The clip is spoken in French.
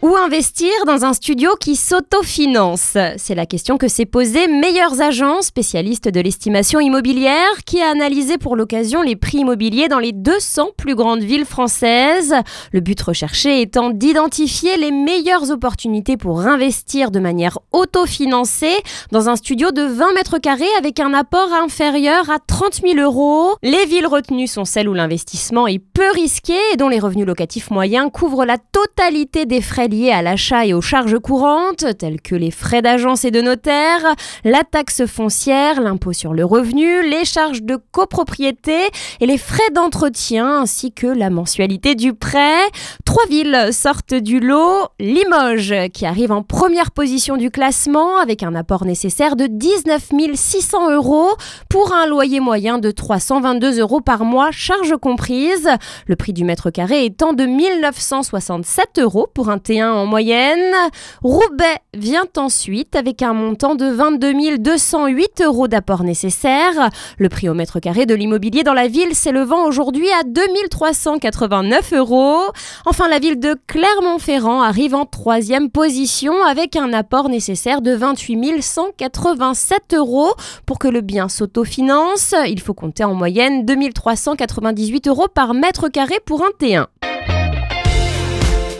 Où investir dans un studio qui s'autofinance? C'est la question que s'est posée Meilleurs Agents, spécialiste de l'estimation immobilière, qui a analysé pour l'occasion les prix immobiliers dans les 200 plus grandes villes françaises. Le but recherché étant d'identifier les meilleures opportunités pour investir de manière autofinancée dans un studio de 20 mètres carrés avec un apport inférieur à 30 000 euros. Les villes retenues sont celles où l'investissement est peu risqué et dont les revenus locatifs moyens couvrent la totalité des frais liés à l'achat et aux charges courantes, telles que les frais d'agence et de notaire, la taxe foncière, l'impôt sur le revenu, les charges de copropriété et les frais d'entretien, ainsi que la mensualité du prêt. Trois villes sortent du lot. Limoges, qui arrive en première position du classement, avec un apport nécessaire de 19 600 euros pour un loyer moyen de 322 euros par mois, charges comprises. Le prix du mètre carré étant de 1967 euros pour un T1 en moyenne. Roubaix vient ensuite avec un montant de 22 208 euros d'apport nécessaire. Le prix au mètre carré de l'immobilier dans la ville s'élevant aujourd'hui à 2389 euros. Enfin, la ville de Clermont-Ferrand arrive en troisième position avec un apport nécessaire de 28 187 euros. Pour que le bien s'autofinance, il faut compter en moyenne 2398 euros par mètre carré pour un T1.